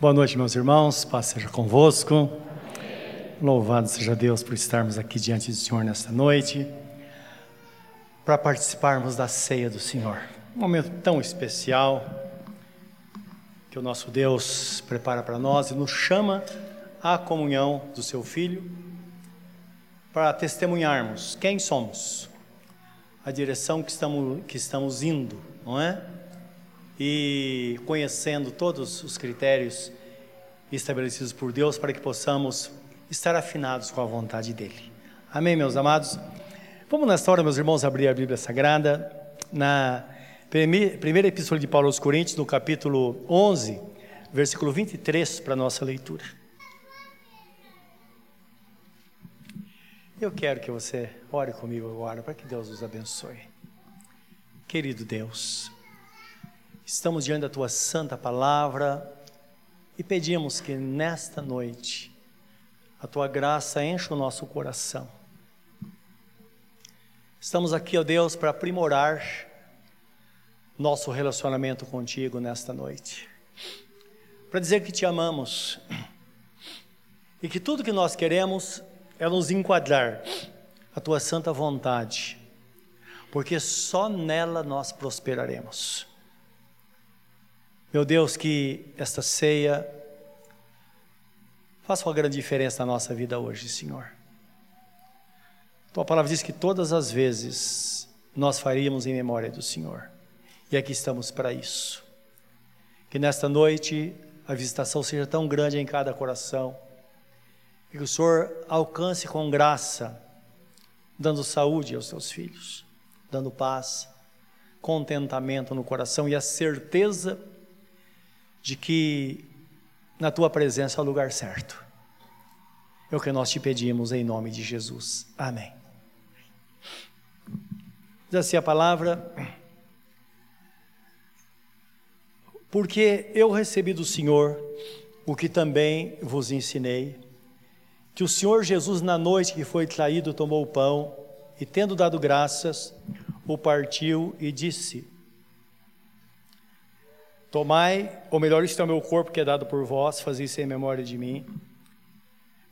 Boa noite, meus irmãos, paz seja convosco. Louvado seja Deus por estarmos aqui diante do Senhor nesta noite, para participarmos da ceia do Senhor. Um momento tão especial que o nosso Deus prepara para nós e nos chama à comunhão do seu Filho, para testemunharmos quem somos, a direção que estamos, que estamos indo, não é? E conhecendo todos os critérios estabelecidos por Deus para que possamos estar afinados com a vontade dEle. Amém, meus amados? Vamos nesta hora, meus irmãos, abrir a Bíblia Sagrada na primeira epístola de Paulo aos Coríntios, no capítulo 11, versículo 23, para a nossa leitura. Eu quero que você ore comigo agora para que Deus os abençoe. Querido Deus, Estamos diante da tua santa palavra e pedimos que nesta noite a tua graça encha o nosso coração. Estamos aqui, ó Deus, para aprimorar nosso relacionamento contigo nesta noite. Para dizer que te amamos e que tudo que nós queremos é nos enquadrar a tua santa vontade, porque só nela nós prosperaremos. Meu Deus, que esta ceia faça uma grande diferença na nossa vida hoje, Senhor. Tua palavra diz que todas as vezes nós faríamos em memória do Senhor. E aqui estamos para isso. Que nesta noite a visitação seja tão grande em cada coração. E que o Senhor alcance com graça, dando saúde aos teus filhos, dando paz, contentamento no coração e a certeza de que na tua presença é o lugar certo. É o que nós te pedimos em nome de Jesus. Amém. Diz assim a palavra. Porque eu recebi do Senhor o que também vos ensinei, que o Senhor Jesus, na noite que foi traído, tomou o pão e, tendo dado graças, o partiu e disse: Tomai, ou melhor, isto é o meu corpo que é dado por vós, fazei isso em memória de mim.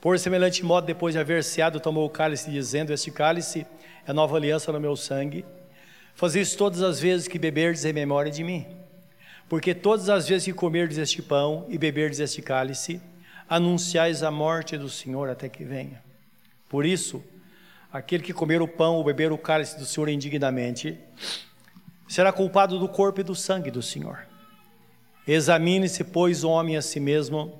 Por semelhante modo, depois de haver ceado, tomou o cálice, dizendo: Este cálice é nova aliança no meu sangue. Fazei isso todas as vezes que beberdes em memória de mim. Porque todas as vezes que comerdes este pão e beberdes este cálice, anunciais a morte do Senhor até que venha. Por isso, aquele que comer o pão ou beber o cálice do Senhor indignamente, será culpado do corpo e do sangue do Senhor. Examine-se, pois, o homem a si mesmo,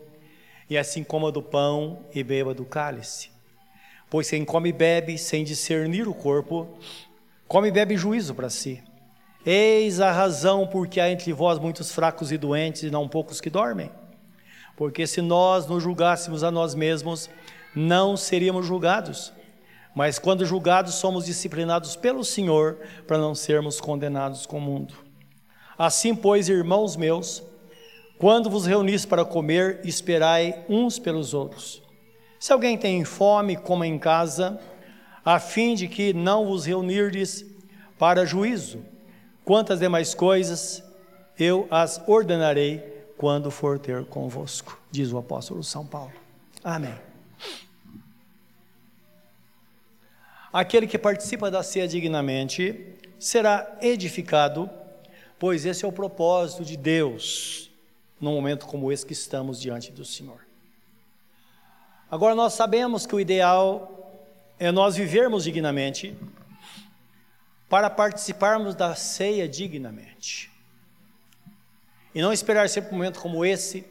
e assim coma do pão e beba do cálice. Pois quem come e bebe sem discernir o corpo, come e bebe juízo para si. Eis a razão porque há entre vós muitos fracos e doentes, e não poucos que dormem. Porque se nós nos julgássemos a nós mesmos, não seríamos julgados. Mas quando julgados, somos disciplinados pelo Senhor, para não sermos condenados com o mundo. Assim, pois, irmãos meus, quando vos reunis para comer, esperai uns pelos outros. Se alguém tem fome, coma em casa, a fim de que não vos reunirdes para juízo. Quantas demais coisas eu as ordenarei quando for ter convosco, diz o apóstolo São Paulo. Amém. Aquele que participa da ceia dignamente será edificado, pois esse é o propósito de Deus num momento como esse que estamos diante do Senhor. Agora nós sabemos que o ideal é nós vivermos dignamente para participarmos da ceia dignamente. E não esperar sempre um momento como esse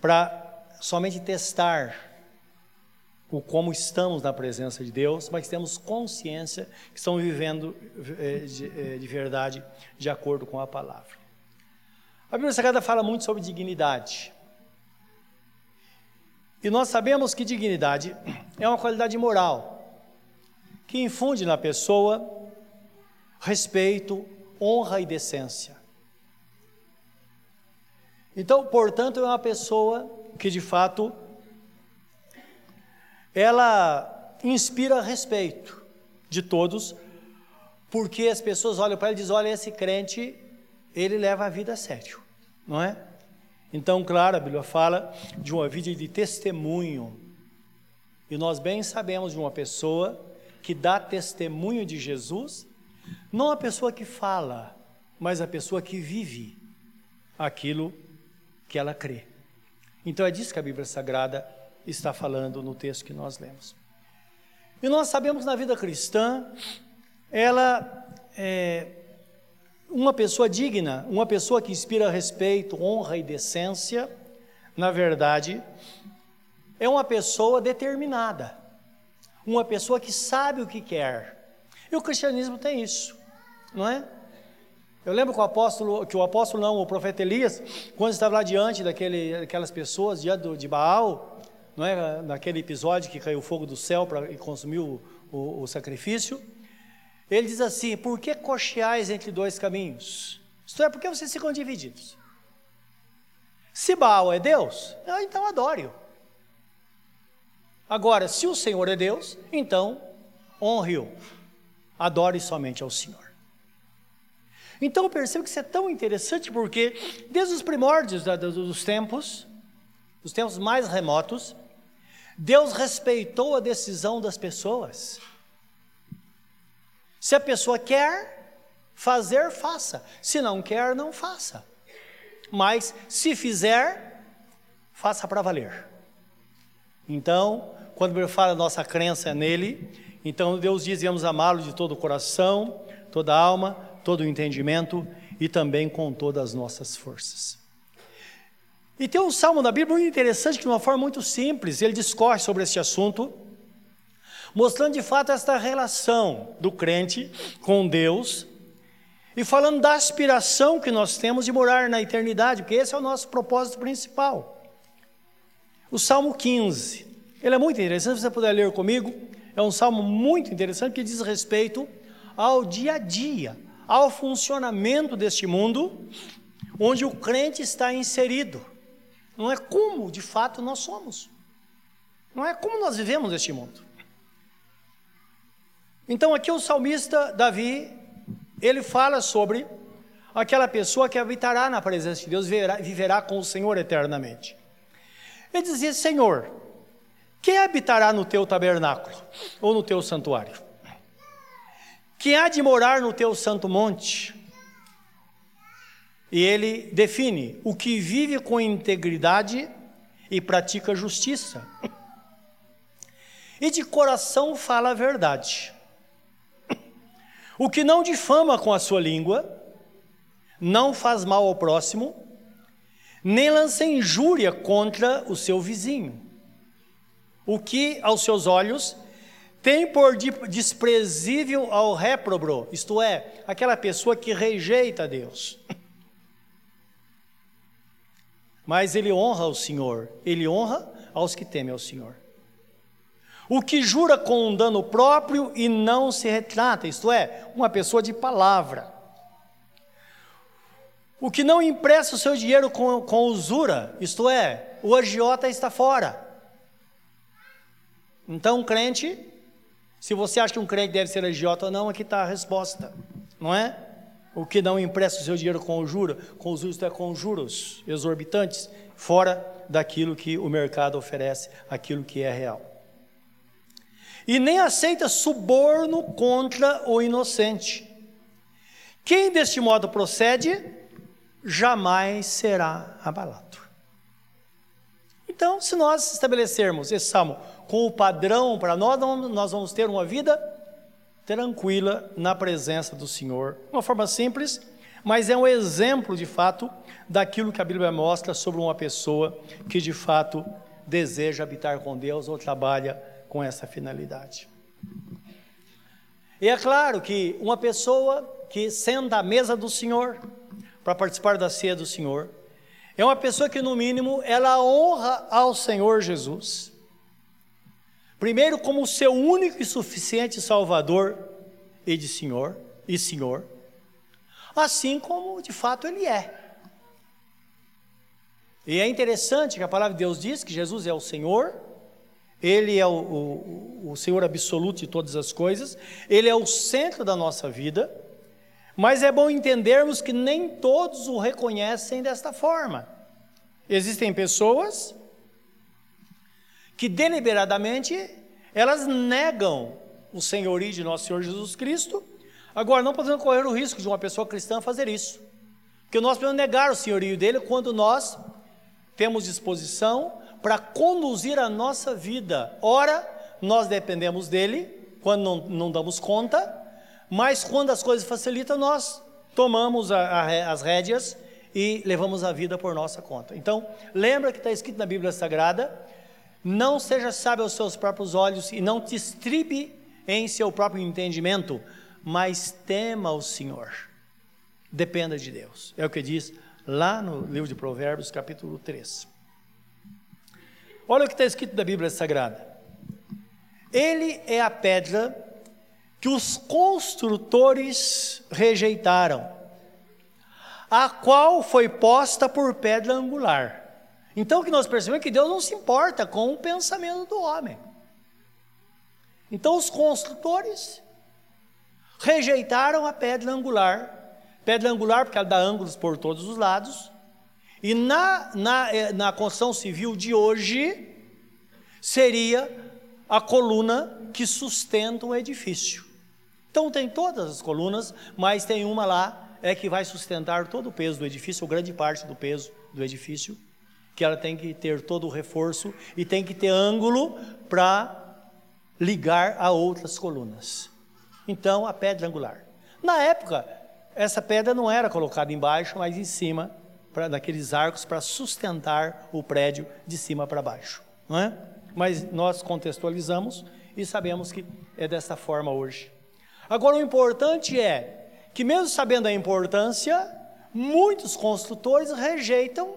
para somente testar o como estamos na presença de Deus, mas temos consciência que estamos vivendo eh, eh, de verdade de acordo com a palavra. A Bíblia Sagrada fala muito sobre dignidade. E nós sabemos que dignidade é uma qualidade moral que infunde na pessoa respeito, honra e decência. Então, portanto, é uma pessoa que de fato ela inspira respeito de todos, porque as pessoas olham para ele e dizem: olha, esse crente ele leva a vida sério, não é? Então, claro, a Bíblia fala de uma vida de testemunho. E nós bem sabemos de uma pessoa que dá testemunho de Jesus, não a pessoa que fala, mas a pessoa que vive aquilo que ela crê. Então é disso que a Bíblia Sagrada está falando no texto que nós lemos. E nós sabemos na vida cristã, ela é uma pessoa digna, uma pessoa que inspira respeito, honra e decência, na verdade, é uma pessoa determinada, uma pessoa que sabe o que quer. E o cristianismo tem isso, não é? Eu lembro que o apóstolo, que o apóstolo não, o profeta Elias, quando estava lá diante daquele, daquelas pessoas, diante de Baal, não é? naquele episódio que caiu fogo do céu para, e consumiu o, o, o sacrifício, ele diz assim: Por que cocheais entre dois caminhos? Isto é, por que vocês ficam divididos? Se Baal é Deus, então adore-o. Agora, se o Senhor é Deus, então honre-o, adore somente ao Senhor. Então eu percebo que isso é tão interessante porque, desde os primórdios dos tempos, dos tempos mais remotos, Deus respeitou a decisão das pessoas. Se a pessoa quer fazer, faça. Se não quer, não faça. Mas, se fizer, faça para valer. Então, quando ele fala nossa crença nele, então Deus diz: vamos amá-lo de todo o coração, toda a alma, todo o entendimento e também com todas as nossas forças. E tem um salmo na Bíblia muito interessante que, de uma forma muito simples, ele discorre sobre esse assunto, mostrando de fato esta relação do crente com Deus e falando da aspiração que nós temos de morar na eternidade, porque esse é o nosso propósito principal. O Salmo 15. Ele é muito interessante, se você puder ler comigo. É um salmo muito interessante que diz respeito ao dia a dia, ao funcionamento deste mundo, onde o crente está inserido. Não é como de fato nós somos. Não é como nós vivemos neste mundo. Então aqui o salmista Davi, ele fala sobre aquela pessoa que habitará na presença de Deus, viverá, viverá com o Senhor eternamente. Ele dizia: Senhor, quem habitará no teu tabernáculo ou no teu santuário? Quem há de morar no teu santo monte? E ele define o que vive com integridade e pratica justiça. E de coração fala a verdade. O que não difama com a sua língua, não faz mal ao próximo, nem lança injúria contra o seu vizinho o que aos seus olhos tem por desprezível ao réprobo, isto é, aquela pessoa que rejeita Deus. Mas ele honra o Senhor, ele honra aos que temem ao Senhor. O que jura com um dano próprio e não se retrata, isto é, uma pessoa de palavra. O que não empresta o seu dinheiro com, com usura, isto é, o agiota está fora. Então, um crente, se você acha que um crente deve ser agiota ou não, aqui está a resposta, não é? O que não empresta o seu dinheiro com juros, com os juros é com juros exorbitantes, fora daquilo que o mercado oferece, aquilo que é real. E nem aceita suborno contra o inocente. Quem deste modo procede, jamais será abalado. Então, se nós estabelecermos esse salmo com o padrão para nós, nós vamos ter uma vida tranquila na presença do Senhor. Uma forma simples, mas é um exemplo de fato daquilo que a Bíblia mostra sobre uma pessoa que de fato deseja habitar com Deus ou trabalha com essa finalidade. E é claro que uma pessoa que senta à mesa do Senhor para participar da ceia do Senhor é uma pessoa que no mínimo ela honra ao Senhor Jesus. Primeiro, como seu único e suficiente Salvador e de Senhor e Senhor, assim como de fato Ele é. E é interessante que a palavra de Deus diz que Jesus é o Senhor, Ele é o, o, o Senhor absoluto de todas as coisas, Ele é o centro da nossa vida, mas é bom entendermos que nem todos o reconhecem desta forma. Existem pessoas que deliberadamente elas negam o senhorio de nosso Senhor Jesus Cristo. Agora, não podemos correr o risco de uma pessoa cristã fazer isso. Porque nós podemos negar o senhorio dele quando nós temos disposição para conduzir a nossa vida. Ora, nós dependemos dele, quando não, não damos conta, mas quando as coisas facilitam, nós tomamos a, a, as rédeas e levamos a vida por nossa conta. Então, lembra que está escrito na Bíblia Sagrada: não seja sábio aos seus próprios olhos e não te estribe em seu próprio entendimento, mas tema o Senhor. Dependa de Deus. É o que diz lá no livro de Provérbios, capítulo 3. Olha o que está escrito na Bíblia Sagrada. Ele é a pedra que os construtores rejeitaram, a qual foi posta por pedra angular. Então o que nós percebemos é que Deus não se importa com o pensamento do homem. Então os construtores rejeitaram a pedra angular, pedra angular porque ela dá ângulos por todos os lados, e na, na, eh, na construção civil de hoje seria a coluna que sustenta o edifício. Então tem todas as colunas, mas tem uma lá é que vai sustentar todo o peso do edifício, ou grande parte do peso do edifício, que ela tem que ter todo o reforço e tem que ter ângulo para ligar a outras colunas. Então, a pedra angular. Na época, essa pedra não era colocada embaixo, mas em cima, pra, daqueles arcos para sustentar o prédio de cima para baixo. Não é? Mas nós contextualizamos e sabemos que é dessa forma hoje. Agora, o importante é que, mesmo sabendo a importância, muitos construtores rejeitam.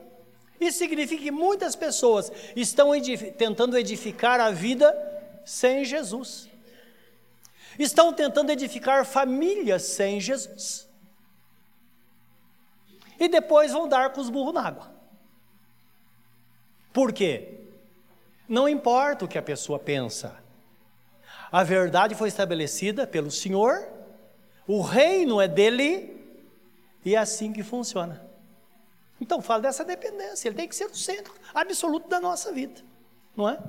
Isso significa que muitas pessoas estão tentando edificar a vida sem Jesus. Estão tentando edificar famílias sem Jesus. E depois vão dar com os burros na água. Por quê? Não importa o que a pessoa pensa. A verdade foi estabelecida pelo Senhor, o reino é dele, e é assim que funciona. Então, fala dessa dependência, ele tem que ser o centro absoluto da nossa vida, não é?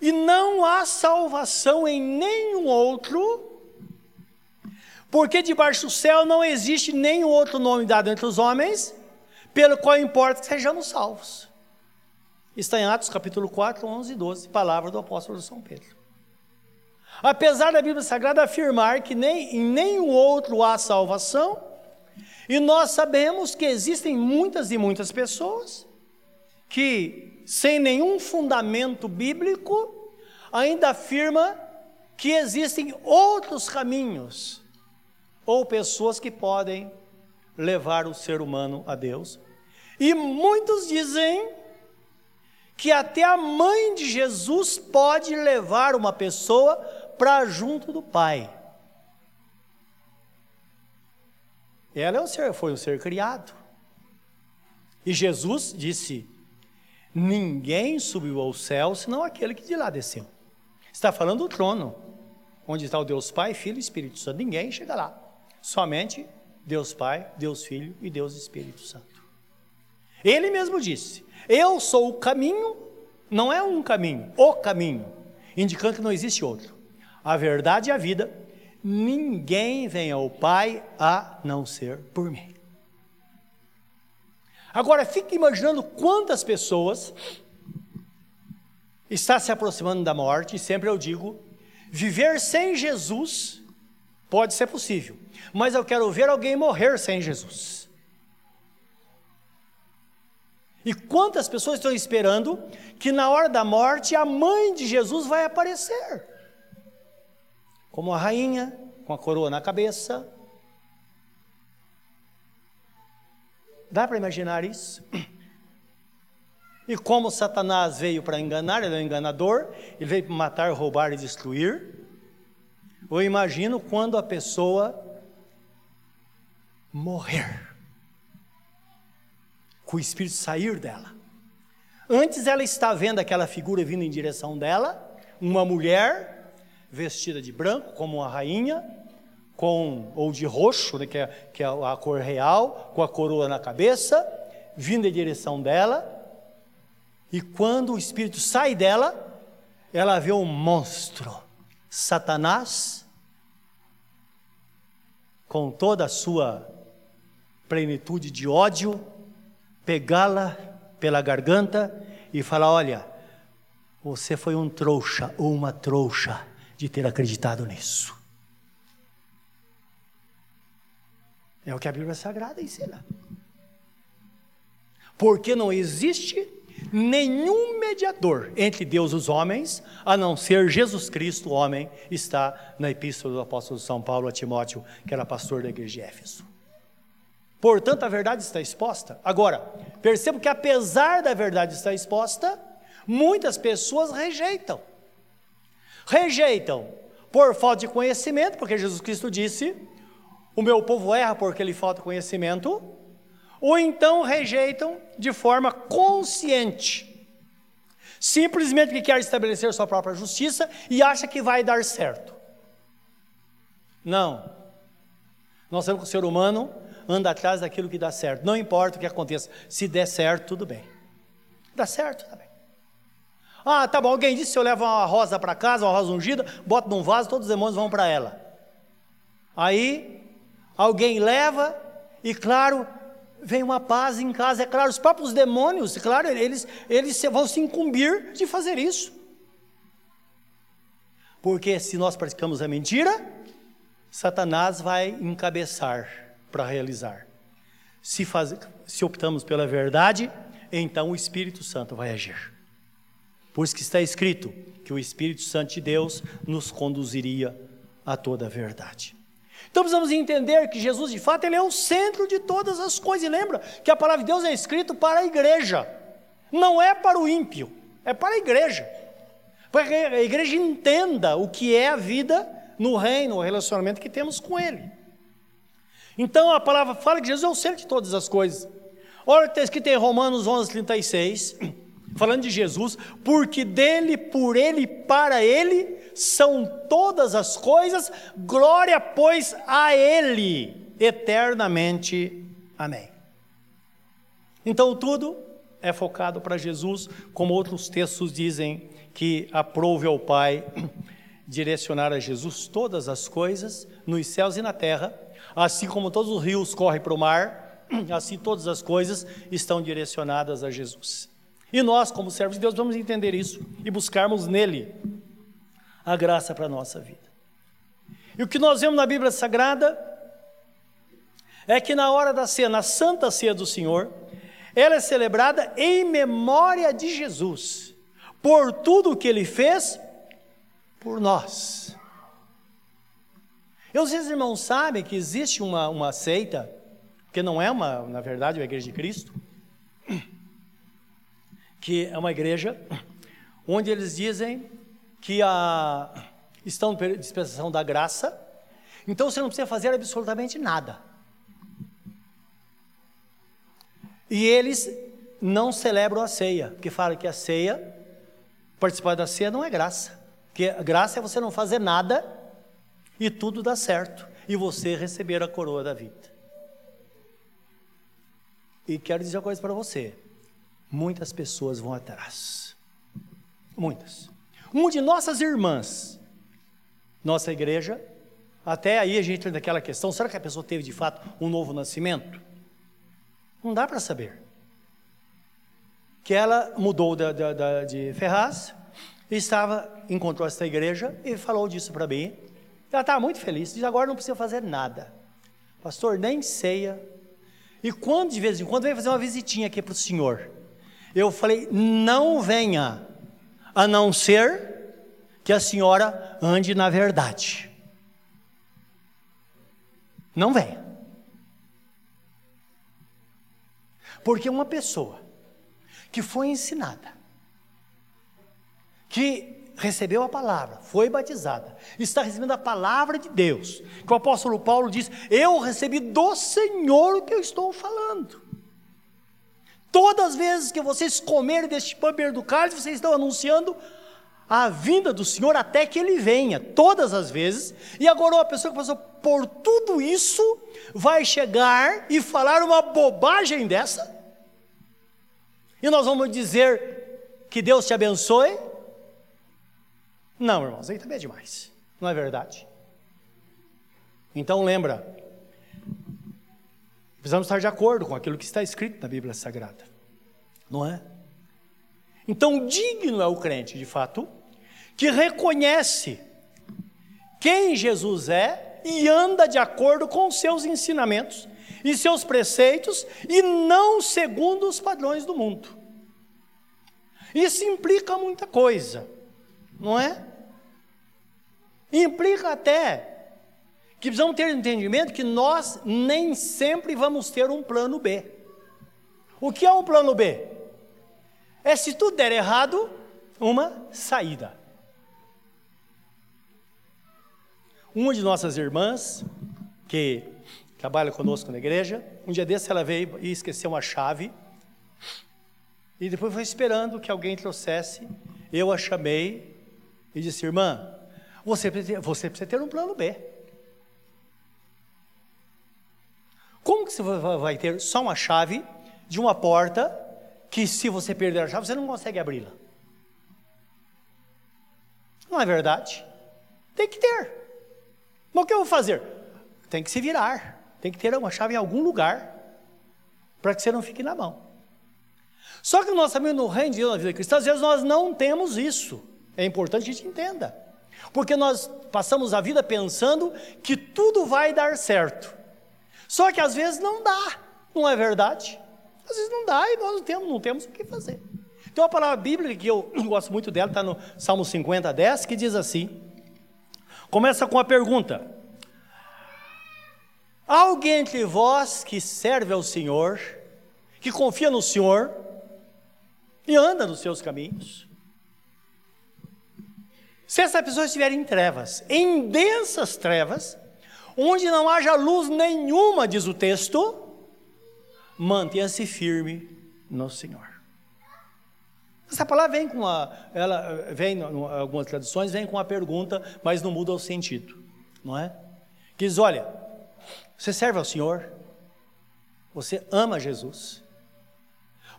E não há salvação em nenhum outro, porque debaixo do céu não existe nenhum outro nome dado entre os homens, pelo qual importa que sejamos salvos. Está em Atos capítulo 4, 11 e 12, palavra do apóstolo São Pedro. Apesar da Bíblia Sagrada afirmar que nem, em nenhum outro há salvação, e nós sabemos que existem muitas e muitas pessoas que, sem nenhum fundamento bíblico, ainda afirma que existem outros caminhos, ou pessoas que podem levar o ser humano a Deus. E muitos dizem que até a mãe de Jesus pode levar uma pessoa para junto do Pai. Ela é um ser, foi um ser criado. E Jesus disse: Ninguém subiu ao céu senão aquele que de lá desceu. Está falando do trono, onde está o Deus Pai, Filho e Espírito Santo. Ninguém chega lá. Somente Deus Pai, Deus Filho e Deus Espírito Santo. Ele mesmo disse: eu sou o caminho, não é um caminho, o caminho, indicando que não existe outro. A verdade e a vida, ninguém vem ao Pai a não ser por mim. Agora, fique imaginando quantas pessoas está se aproximando da morte, e sempre eu digo, viver sem Jesus pode ser possível, mas eu quero ver alguém morrer sem Jesus. E quantas pessoas estão esperando que na hora da morte a mãe de Jesus vai aparecer? Como a rainha, com a coroa na cabeça. Dá para imaginar isso? E como Satanás veio para enganar, ele é um enganador, ele veio para matar, roubar e destruir. Eu imagino quando a pessoa morrer com o espírito sair dela. Antes ela está vendo aquela figura vindo em direção dela, uma mulher vestida de branco, como uma rainha, com ou de roxo, né, que, é, que é a cor real, com a coroa na cabeça, vindo em direção dela. E quando o espírito sai dela, ela vê um monstro, Satanás, com toda a sua plenitude de ódio, pegá-la pela garganta e falar: Olha, você foi um trouxa ou uma trouxa de ter acreditado nisso. É o que a Bíblia Sagrada ensina. Porque não existe nenhum mediador entre Deus e os homens, a não ser Jesus Cristo, o homem, está na epístola do apóstolo São Paulo a Timóteo, que era pastor da igreja de Éfeso. Portanto, a verdade está exposta. Agora, percebo que apesar da verdade estar exposta, muitas pessoas rejeitam. Rejeitam por falta de conhecimento, porque Jesus Cristo disse: o meu povo erra porque lhe falta conhecimento, ou então rejeitam de forma consciente, simplesmente que quer estabelecer sua própria justiça e acha que vai dar certo. Não. Nós sabemos que o ser humano anda atrás daquilo que dá certo. Não importa o que aconteça. Se der certo, tudo bem. Dá certo, tá bem. Ah, tá bom. Alguém disse: se eu levo uma rosa para casa, uma rosa ungida, boto num vaso, todos os demônios vão para ela. Aí, alguém leva, e claro, vem uma paz em casa. É claro, os próprios demônios, claro, eles, eles vão se incumbir de fazer isso. Porque se nós praticamos a mentira, Satanás vai encabeçar para realizar. Se, faz, se optamos pela verdade, então o Espírito Santo vai agir. Por isso que está escrito que o Espírito Santo de Deus nos conduziria a toda a verdade. Então precisamos entender que Jesus, de fato, ele é o centro de todas as coisas. E lembra que a palavra de Deus é escrita para a igreja, não é para o ímpio, é para a igreja. Para que a igreja entenda o que é a vida no reino, o relacionamento que temos com Ele. Então a palavra fala que Jesus é o centro de todas as coisas. Olha o que está escrito em Romanos 11, 36, falando de Jesus, porque dele, por ele, para ele são todas as coisas, glória, pois, a ele eternamente. Amém. Então tudo é focado para Jesus, como outros textos dizem que aprove ao Pai direcionar a Jesus todas as coisas, nos céus e na terra, Assim como todos os rios correm para o mar, assim todas as coisas estão direcionadas a Jesus. E nós, como servos de Deus, vamos entender isso e buscarmos nele a graça para a nossa vida. E o que nós vemos na Bíblia Sagrada é que na hora da ceia, na Santa Ceia do Senhor, ela é celebrada em memória de Jesus, por tudo o que ele fez por nós. Eu, os irmãos sabem que existe uma, uma seita, que não é uma, na verdade, uma igreja de Cristo, que é uma igreja onde eles dizem que a, estão em dispensação da graça, então você não precisa fazer absolutamente nada. E eles não celebram a ceia, porque falam que a ceia, participar da ceia não é graça. Porque graça é você não fazer nada e tudo dá certo, e você receber a coroa da vida. E quero dizer uma coisa para você: muitas pessoas vão atrás. Muitas. Uma de nossas irmãs, nossa igreja, até aí a gente entra naquela questão: será que a pessoa teve de fato um novo nascimento? Não dá para saber. Que ela mudou da, da, da, de Ferraz, estava, encontrou esta igreja e falou disso para mim. Ela estava muito feliz, diz: agora não precisa fazer nada. Pastor, nem ceia. E quando de vez em quando vem fazer uma visitinha aqui para o senhor, eu falei: não venha, a não ser que a senhora ande na verdade. Não venha. Porque uma pessoa que foi ensinada, que recebeu a palavra, foi batizada, está recebendo a palavra de Deus, que o apóstolo Paulo diz: Eu recebi do Senhor o que eu estou falando. Todas as vezes que vocês comerem deste pão do cálice, vocês estão anunciando a vinda do Senhor até que ele venha, todas as vezes, e agora uma pessoa que passou por tudo isso vai chegar e falar uma bobagem dessa? E nós vamos dizer que Deus te abençoe? Não, irmãos, aí também é demais, não é verdade? Então lembra, precisamos estar de acordo com aquilo que está escrito na Bíblia Sagrada, não é? Então, digno é o crente, de fato, que reconhece quem Jesus é e anda de acordo com seus ensinamentos e seus preceitos e não segundo os padrões do mundo. Isso implica muita coisa, não é? Implica até que precisamos ter entendimento que nós nem sempre vamos ter um plano B. O que é um plano B? É se tudo der errado, uma saída. Uma de nossas irmãs, que trabalha conosco na igreja, um dia desse ela veio e esqueceu uma chave, e depois foi esperando que alguém trouxesse, eu a chamei e disse, irmã, você precisa, você precisa ter um plano B. Como que você vai ter só uma chave de uma porta que se você perder a chave, você não consegue abri-la? Não é verdade? Tem que ter. Mas o que eu vou fazer? Tem que se virar. Tem que ter uma chave em algum lugar para que você não fique na mão. Só que nós também no reino de Deus, na vida cristã, às vezes nós não temos isso. É importante que a gente entenda. Porque nós passamos a vida pensando que tudo vai dar certo. Só que às vezes não dá, não é verdade? Às vezes não dá e nós não temos, não temos o que fazer. Tem uma palavra bíblica que eu gosto muito dela, está no Salmo 50, 10, que diz assim: Começa com a pergunta: Alguém entre vós que serve ao Senhor, que confia no Senhor e anda nos seus caminhos? Se essa pessoa estiver em trevas, em densas trevas, onde não haja luz nenhuma, diz o texto, mantenha-se firme no Senhor. Essa palavra vem com a, ela vem, em algumas traduções, vem com a pergunta, mas não muda o sentido, não é? Que diz: olha, você serve ao Senhor, você ama Jesus.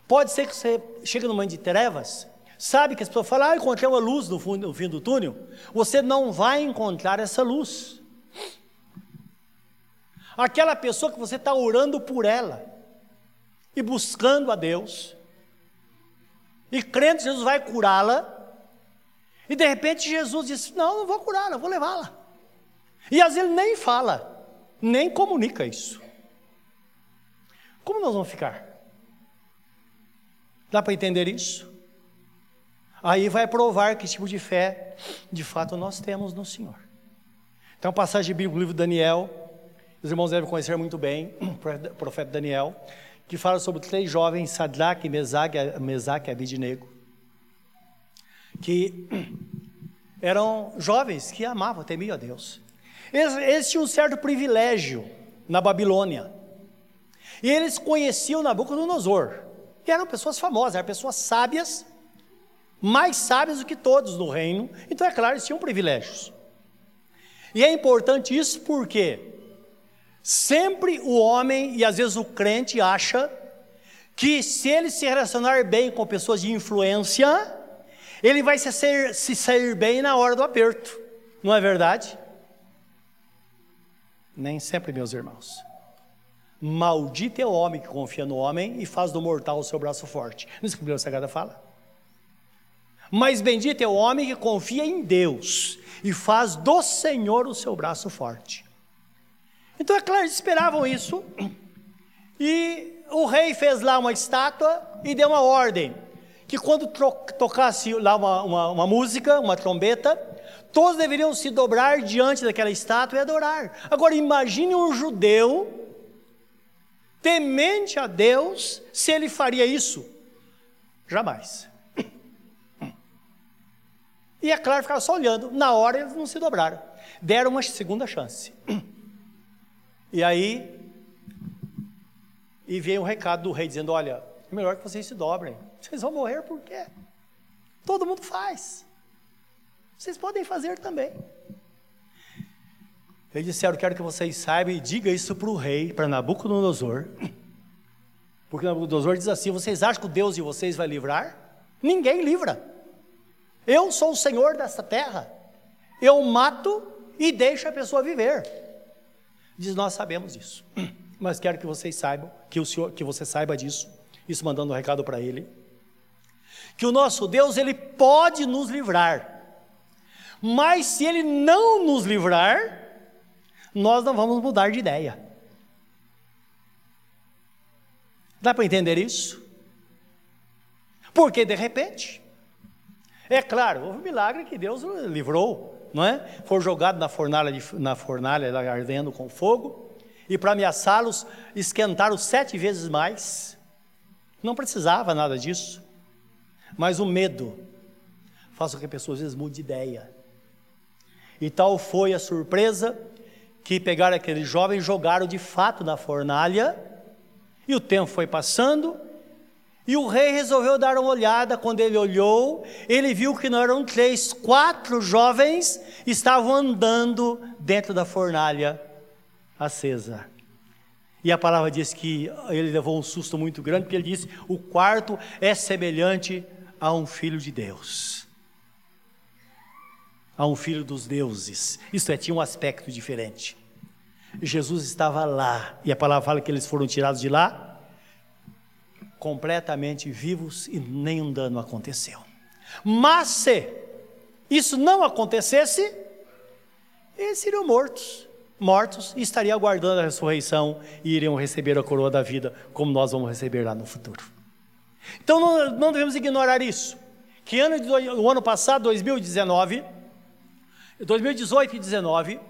Pode ser que você chegue no momento de trevas, sabe que as pessoas falam, ah, encontrei uma luz no, fundo, no fim do túnel. Você não vai encontrar essa luz. Aquela pessoa que você está orando por ela e buscando a Deus, e crendo que Jesus vai curá-la, e de repente Jesus diz: Não, não vou curá-la, vou levá-la. E às vezes ele nem fala, nem comunica isso. Como nós vamos ficar? Dá para entender isso? Aí vai provar que tipo de fé, de fato, nós temos no Senhor. Então, passagem bíblica do livro de Daniel, os irmãos devem conhecer muito bem, o profeta Daniel que fala sobre três jovens, Sadraque, Mesaque, Mesaque e Abidnego, que eram jovens que amavam, temiam a Deus. Eles, eles tinham um certo privilégio na Babilônia. E eles conheciam Nabucodonosor, que eram pessoas famosas, eram pessoas sábias, mais sábias do que todos no reino. Então, é claro, eles tinham privilégios. E é importante isso porque Sempre o homem e às vezes o crente acha que se ele se relacionar bem com pessoas de influência, ele vai se, se sair bem na hora do aperto. Não é verdade? Nem sempre, meus irmãos. Maldito é o homem que confia no homem e faz do mortal o seu braço forte. Não é isso que Bíblia Sagrada fala? Mas bendito é o homem que confia em Deus e faz do Senhor o seu braço forte. Então, é claro, eles esperavam isso. E o rei fez lá uma estátua e deu uma ordem: que quando tocasse lá uma, uma, uma música, uma trombeta, todos deveriam se dobrar diante daquela estátua e adorar. Agora, imagine um judeu temente a Deus, se ele faria isso? Jamais. E é claro, ficava só olhando. Na hora eles não se dobraram. Deram uma segunda chance. E aí, e veio um recado do rei dizendo: Olha, é melhor que vocês se dobrem. Vocês vão morrer por quê? Todo mundo faz. Vocês podem fazer também. Eles disseram: Quero que vocês saibam e diga isso para o rei, para Nabucodonosor. Porque Nabucodonosor diz assim: Vocês acham que o Deus de vocês vai livrar? Ninguém livra. Eu sou o Senhor dessa terra. Eu mato e deixo a pessoa viver. Diz: Nós sabemos disso. Mas quero que vocês saibam, que o Senhor, que você saiba disso. Isso mandando um recado para ele. Que o nosso Deus, ele pode nos livrar. Mas se ele não nos livrar, nós não vamos mudar de ideia. Dá para entender isso? Porque de repente, é claro, houve um milagre que Deus livrou, não é? Foi jogado na fornalha, de, na fornalha ardendo com fogo, e para ameaçá-los, esquentaram sete vezes mais. Não precisava nada disso. Mas o medo faz com que a pessoa às vezes mude de ideia. E tal foi a surpresa que pegaram aquele jovem e jogaram de fato na fornalha, e o tempo foi passando, e o rei resolveu dar uma olhada. Quando ele olhou, ele viu que não eram três, quatro jovens estavam andando dentro da fornalha acesa. E a palavra diz que ele levou um susto muito grande, porque ele disse: O quarto é semelhante a um filho de Deus a um filho dos deuses. Isto é, tinha um aspecto diferente. Jesus estava lá, e a palavra fala que eles foram tirados de lá, completamente vivos e nenhum dano aconteceu. Mas se isso não acontecesse, eles seriam mortos, mortos, e estariam aguardando a ressurreição e iriam receber a coroa da vida, como nós vamos receber lá no futuro. Então não, não devemos ignorar isso. Que ano de, o ano passado, 2019, 2018 e 2019,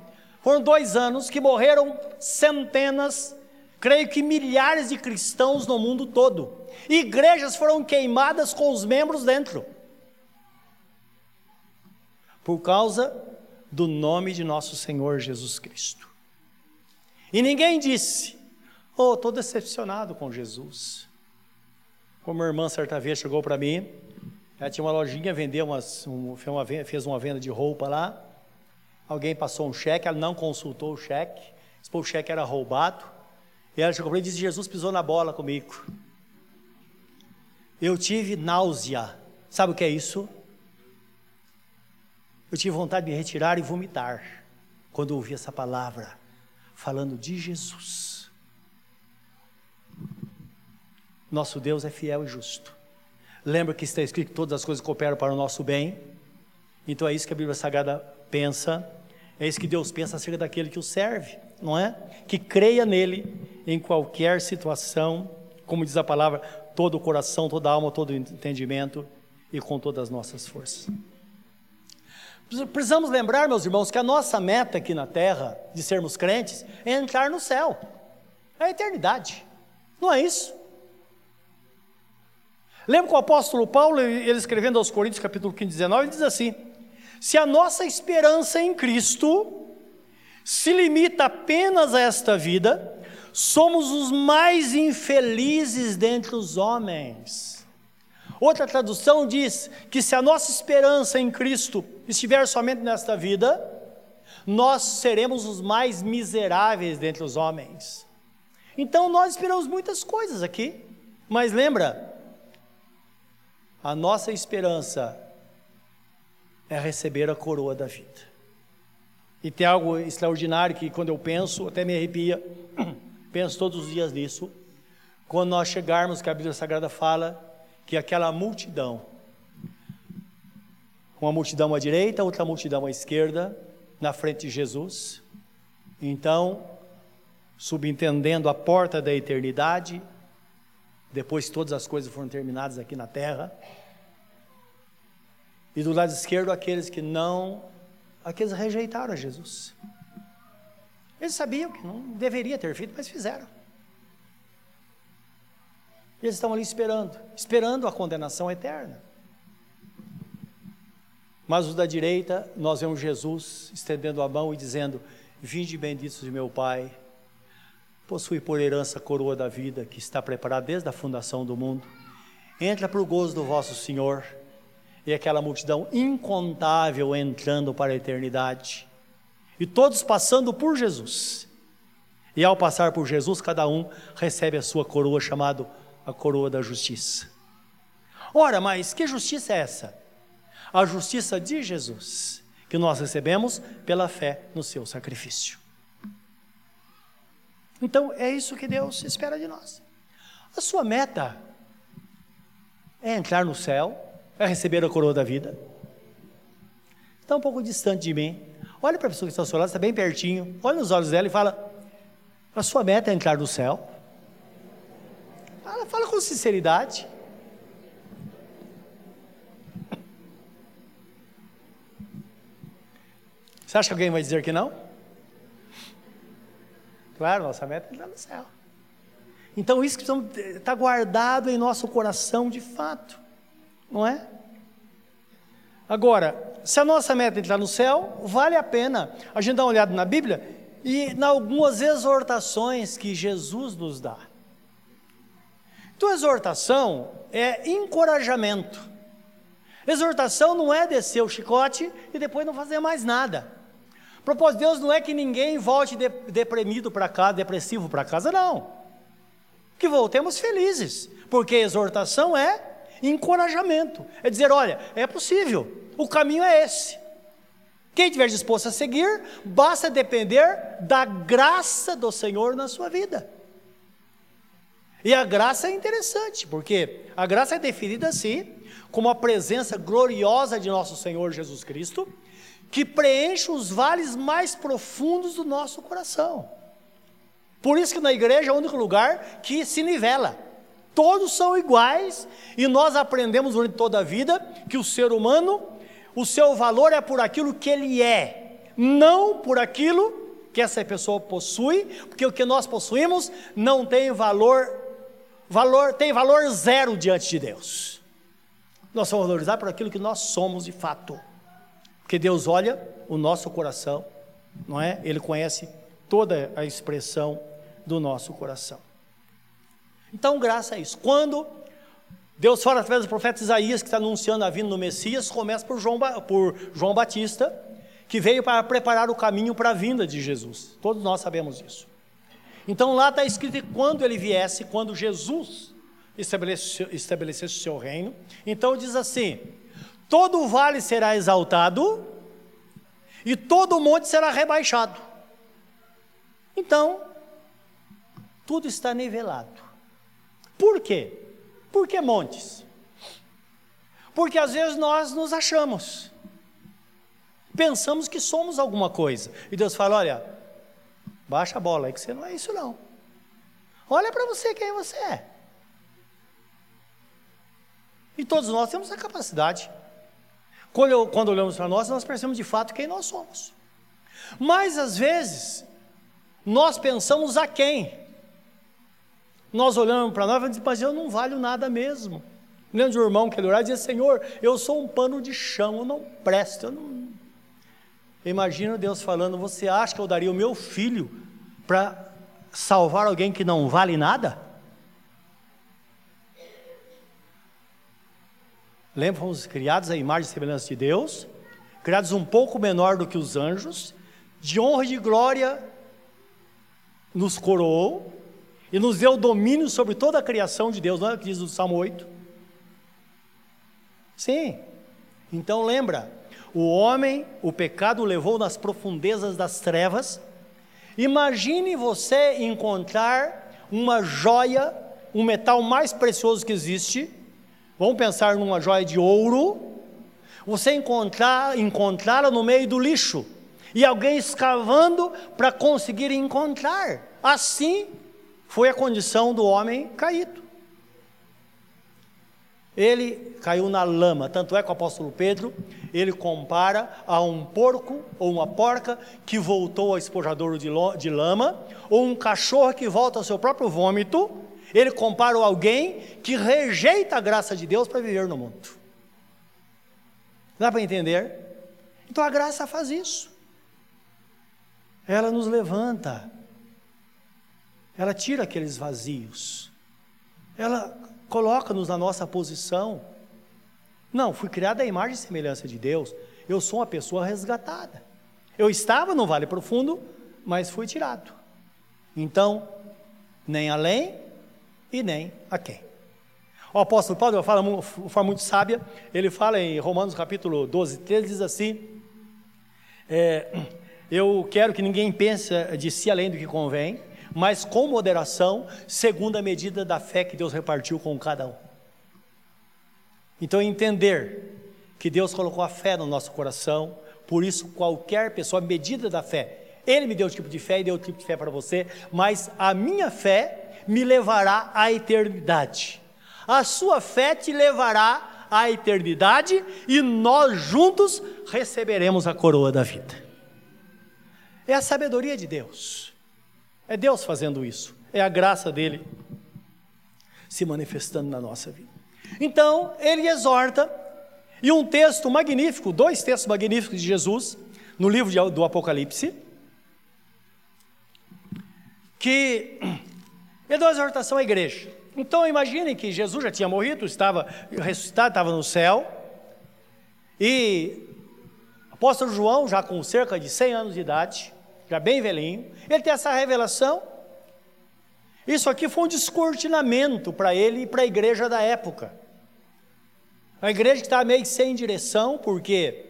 foram dois anos que morreram centenas, creio que milhares de cristãos no mundo todo. Igrejas foram queimadas com os membros dentro. Por causa do nome de nosso Senhor Jesus Cristo. E ninguém disse: Oh, estou decepcionado com Jesus. Como a irmã certa vez chegou para mim, ela tinha uma lojinha, vendeu umas, um, fez uma venda de roupa lá. Alguém passou um cheque, ela não consultou o cheque, o cheque era roubado. E ela chegou para ele e disse: Jesus pisou na bola comigo. Eu tive náusea. Sabe o que é isso? Eu tive vontade de me retirar e vomitar quando ouvi essa palavra falando de Jesus. Nosso Deus é fiel e justo. Lembra que está escrito que todas as coisas cooperam para o nosso bem? Então é isso que a Bíblia Sagrada pensa, é isso que Deus pensa acerca daquele que o serve, não é? Que creia nele em qualquer situação, como diz a palavra, todo o coração, toda a alma, todo o entendimento e com todas as nossas forças. Precisamos lembrar, meus irmãos, que a nossa meta aqui na terra, de sermos crentes, é entrar no céu, é a eternidade, não é isso? Lembra que o apóstolo Paulo, ele escrevendo aos Coríntios, capítulo 15, 19, ele diz assim: se a nossa esperança em Cristo se limita apenas a esta vida, somos os mais infelizes dentre os homens. Outra tradução diz que se a nossa esperança em Cristo estiver somente nesta vida, nós seremos os mais miseráveis dentre os homens. Então nós esperamos muitas coisas aqui, mas lembra, a nossa esperança é receber a coroa da vida. E tem algo extraordinário que quando eu penso, até me arrepia, penso todos os dias nisso. Quando nós chegarmos, que a Bíblia Sagrada fala, que aquela multidão, uma multidão à direita, outra multidão à esquerda, na frente de Jesus. Então, subentendendo a porta da eternidade, depois que todas as coisas foram terminadas aqui na terra, e do lado esquerdo, aqueles que não, aqueles rejeitaram a Jesus. Eles sabiam que não deveria ter feito, mas fizeram. Eles estão ali esperando, esperando a condenação eterna. Mas os da direita, nós vemos Jesus estendendo a mão e dizendo: Vinde benditos de meu Pai, possui por herança a coroa da vida que está preparada desde a fundação do mundo. Entra para o gozo do vosso Senhor e aquela multidão incontável entrando para a eternidade, e todos passando por Jesus. E ao passar por Jesus, cada um recebe a sua coroa, chamada a coroa da justiça. Ora, mas que justiça é essa? A justiça de Jesus, que nós recebemos pela fé no seu sacrifício. Então, é isso que Deus espera de nós. A sua meta é entrar no céu, é receber a coroa da vida. Está um pouco distante de mim. Olha para a pessoa que está ao seu lado, está bem pertinho. Olha nos olhos dela e fala: A sua meta é entrar no céu. Fala, fala com sinceridade. Você acha que alguém vai dizer que não? Claro, nossa meta é entrar no céu. Então, isso que está guardado em nosso coração de fato, não é? Agora, se a nossa meta é entrar no céu, vale a pena a gente dar uma olhada na Bíblia e em algumas exortações que Jesus nos dá. Então, exortação é encorajamento. Exortação não é descer o chicote e depois não fazer mais nada. O propósito de Deus não é que ninguém volte de, deprimido para casa, depressivo para casa, não. Que voltemos felizes, porque exortação é encorajamento. É dizer, olha, é possível, o caminho é esse. Quem estiver disposto a seguir, basta depender da graça do Senhor na sua vida. E a graça é interessante, porque a graça é definida assim, como a presença gloriosa de nosso Senhor Jesus Cristo, que preenche os vales mais profundos do nosso coração. Por isso que na igreja é o único lugar que se nivela. Todos são iguais e nós aprendemos durante toda a vida que o ser humano, o seu valor é por aquilo que ele é, não por aquilo que essa pessoa possui, porque o que nós possuímos não tem valor valor, tem valor zero diante de Deus. Nós somos valorizados por aquilo que nós somos de fato. Porque Deus olha o nosso coração, não é? Ele conhece toda a expressão do nosso coração. Então, graça a isso. Quando Deus fala através do profeta Isaías, que está anunciando a vinda do Messias, começa por João, por João Batista, que veio para preparar o caminho para a vinda de Jesus. Todos nós sabemos isso. Então lá está escrito que quando ele viesse, quando Jesus estabelecesse, o seu reino, então diz assim: todo vale será exaltado e todo monte será rebaixado. Então, tudo está nivelado. Por quê? Por que montes? Porque às vezes nós nos achamos, pensamos que somos alguma coisa, e Deus fala: olha, Baixa a bola aí que você não é isso não. Olha para você quem você é. E todos nós temos a capacidade. Quando, quando olhamos para nós, nós percebemos de fato quem nós somos. Mas às vezes, nós pensamos a quem? Nós olhamos para nós e dizemos, mas eu não valho nada mesmo. Lembra de um irmão que ele orava e dizia, Senhor, eu sou um pano de chão, eu não presto, eu não, Imagina Deus falando: Você acha que eu daria o meu filho para salvar alguém que não vale nada? Lembra, fomos criados à imagem e semelhança de Deus, criados um pouco menor do que os anjos, de honra e de glória nos coroou e nos deu domínio sobre toda a criação de Deus, não é o que diz o Salmo 8? Sim. Então lembra, o homem, o pecado levou nas profundezas das trevas. Imagine você encontrar uma joia, um metal mais precioso que existe. Vamos pensar numa joia de ouro. Você encontrar, encontrá-la no meio do lixo e alguém escavando para conseguir encontrar. Assim foi a condição do homem caído. Ele caiu na lama, tanto é que o apóstolo Pedro, ele compara a um porco ou uma porca que voltou ao espojadouro de lama, ou um cachorro que volta ao seu próprio vômito, ele compara alguém que rejeita a graça de Deus para viver no mundo. Dá para entender? Então a graça faz isso. Ela nos levanta, ela tira aqueles vazios, ela coloca-nos na nossa posição. Não, fui criado à imagem e semelhança de Deus. Eu sou uma pessoa resgatada. Eu estava no vale profundo, mas fui tirado. Então, nem além e nem a quem. O apóstolo Paulo fala de forma muito sábia, ele fala em Romanos capítulo 12, 13, diz assim: é, Eu quero que ninguém pense de si além do que convém, mas com moderação, segundo a medida da fé que Deus repartiu com cada um. Então, entender que Deus colocou a fé no nosso coração, por isso, qualquer pessoa, a medida da fé, Ele me deu o tipo de fé e deu o tipo de fé para você, mas a minha fé me levará à eternidade. A sua fé te levará à eternidade e nós juntos receberemos a coroa da vida. É a sabedoria de Deus. É Deus fazendo isso. É a graça dele se manifestando na nossa vida. Então, ele exorta, e um texto magnífico, dois textos magníficos de Jesus, no livro do Apocalipse, que ele dá uma exortação à igreja. Então, imaginem que Jesus já tinha morrido, estava ressuscitado, estava no céu, e apóstolo João, já com cerca de 100 anos de idade, já bem velhinho, ele tem essa revelação. Isso aqui foi um descortinamento para ele e para a igreja da época. A igreja que estava meio sem direção, porque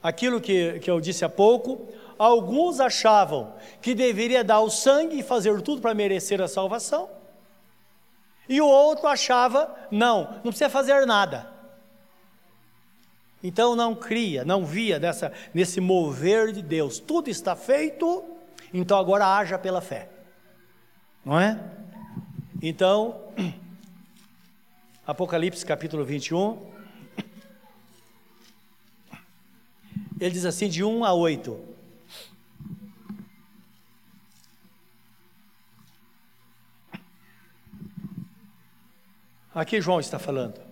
aquilo que, que eu disse há pouco, alguns achavam que deveria dar o sangue e fazer tudo para merecer a salvação, e o outro achava, não, não precisa fazer nada. Então não cria, não via nesse mover de Deus. Tudo está feito, então agora haja pela fé. Não é? Então, Apocalipse capítulo 21. Ele diz assim, de 1 a 8. Aqui João está falando.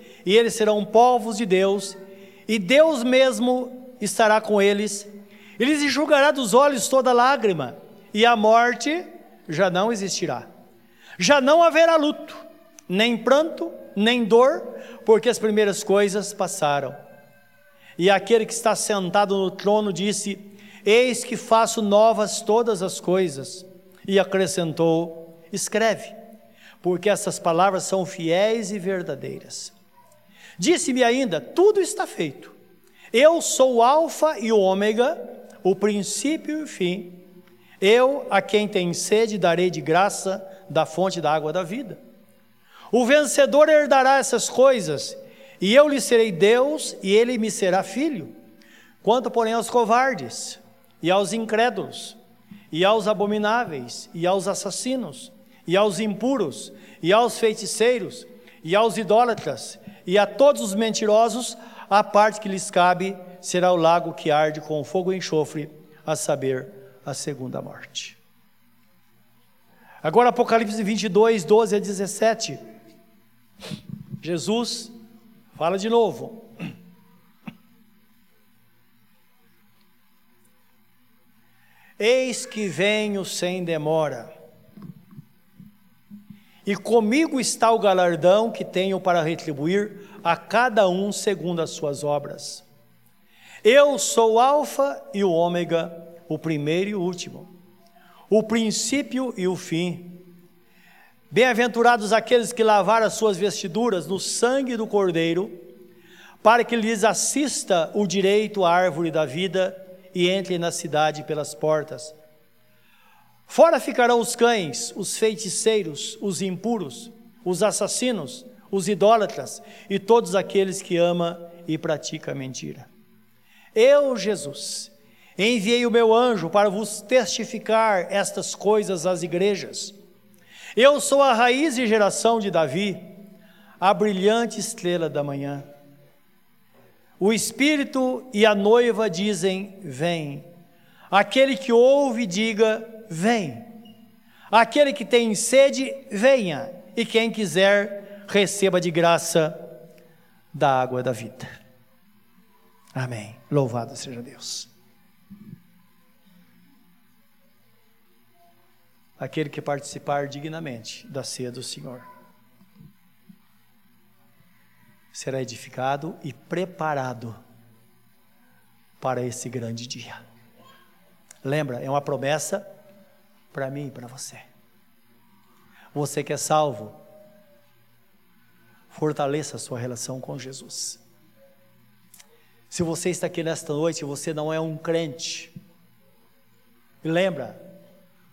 e eles serão povos de Deus, e Deus mesmo estará com eles. Ele lhes enxugará dos olhos toda lágrima, e a morte já não existirá. Já não haverá luto, nem pranto, nem dor, porque as primeiras coisas passaram. E aquele que está sentado no trono disse: Eis que faço novas todas as coisas. E acrescentou: Escreve, porque essas palavras são fiéis e verdadeiras. Disse-me ainda: Tudo está feito. Eu sou o Alfa e o Ômega, o princípio e o fim. Eu, a quem tem sede, darei de graça da fonte da água da vida. O vencedor herdará essas coisas, e eu lhe serei Deus, e ele me será filho. Quanto, porém, aos covardes, e aos incrédulos, e aos abomináveis, e aos assassinos, e aos impuros, e aos feiticeiros, e aos idólatras, e a todos os mentirosos, a parte que lhes cabe será o lago que arde com fogo e enxofre, a saber, a segunda morte. Agora, Apocalipse 22, 12 a 17. Jesus fala de novo. Eis que venho sem demora e comigo está o galardão que tenho para retribuir a cada um segundo as suas obras. Eu sou o Alfa e o Ômega, o primeiro e o último, o princípio e o fim. Bem-aventurados aqueles que lavaram as suas vestiduras no sangue do Cordeiro, para que lhes assista o direito à árvore da vida e entrem na cidade pelas portas. Fora ficarão os cães, os feiticeiros, os impuros, os assassinos, os idólatras e todos aqueles que ama e pratica mentira. Eu, Jesus, enviei o meu anjo para vos testificar estas coisas às igrejas. Eu sou a raiz e geração de Davi, a brilhante estrela da manhã. O Espírito e a noiva dizem: Vem. Aquele que ouve, diga: Vem. Aquele que tem sede, venha. E quem quiser, receba de graça da água da vida. Amém. Louvado seja Deus. Aquele que participar dignamente da ceia do Senhor será edificado e preparado para esse grande dia. Lembra, é uma promessa para mim e para você. Você que é salvo, fortaleça a sua relação com Jesus. Se você está aqui nesta noite e você não é um crente, lembra,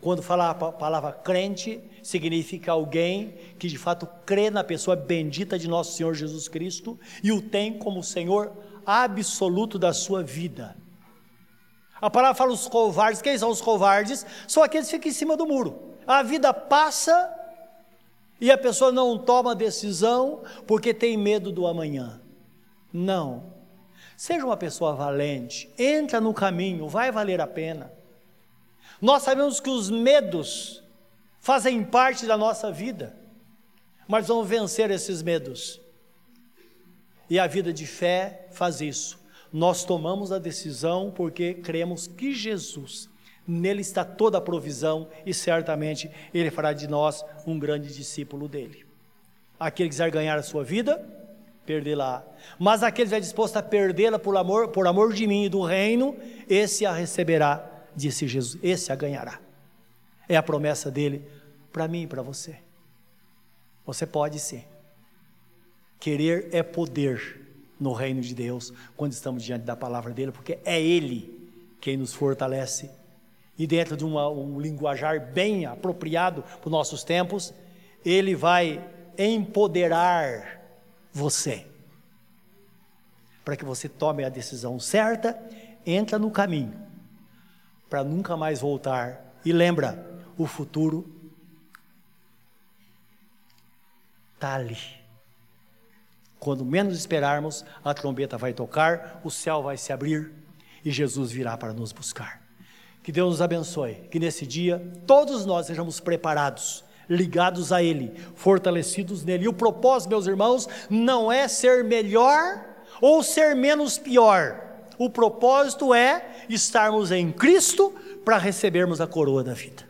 quando fala a palavra crente, significa alguém que de fato crê na pessoa bendita de nosso Senhor Jesus Cristo e o tem como Senhor absoluto da sua vida. A palavra fala os covardes, quem são os covardes? São aqueles que ficam em cima do muro. A vida passa e a pessoa não toma decisão porque tem medo do amanhã. Não. Seja uma pessoa valente, entra no caminho, vai valer a pena. Nós sabemos que os medos fazem parte da nossa vida, mas vamos vencer esses medos. E a vida de fé faz isso. Nós tomamos a decisão porque cremos que Jesus, nele está toda a provisão e certamente ele fará de nós um grande discípulo dele. Aquele que quiser ganhar a sua vida, perdê-la. Mas aquele que estiver disposto a perdê-la por amor, por amor de mim e do reino, esse a receberá disse Jesus: esse a ganhará. É a promessa dele para mim e para você. Você pode sim. Querer é poder no reino de Deus quando estamos diante da palavra dele, porque é ele quem nos fortalece. E dentro de uma, um linguajar bem apropriado para os nossos tempos, ele vai empoderar você para que você tome a decisão certa, entra no caminho para nunca mais voltar. E lembra, o futuro está ali. Quando menos esperarmos, a trombeta vai tocar, o céu vai se abrir e Jesus virá para nos buscar. Que Deus nos abençoe, que nesse dia todos nós sejamos preparados, ligados a Ele, fortalecidos nele. E o propósito, meus irmãos, não é ser melhor ou ser menos pior o propósito é estarmos em Cristo para recebermos a coroa da vida.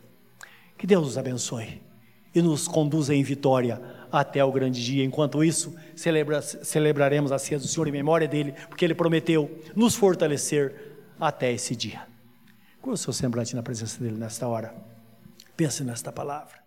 Que Deus nos abençoe e nos conduza em vitória até o grande dia. Enquanto isso, celebra, celebraremos a ceia do Senhor em memória dele, porque ele prometeu nos fortalecer até esse dia. Qual é o seu semblante na presença dele nesta hora? Pense nesta palavra.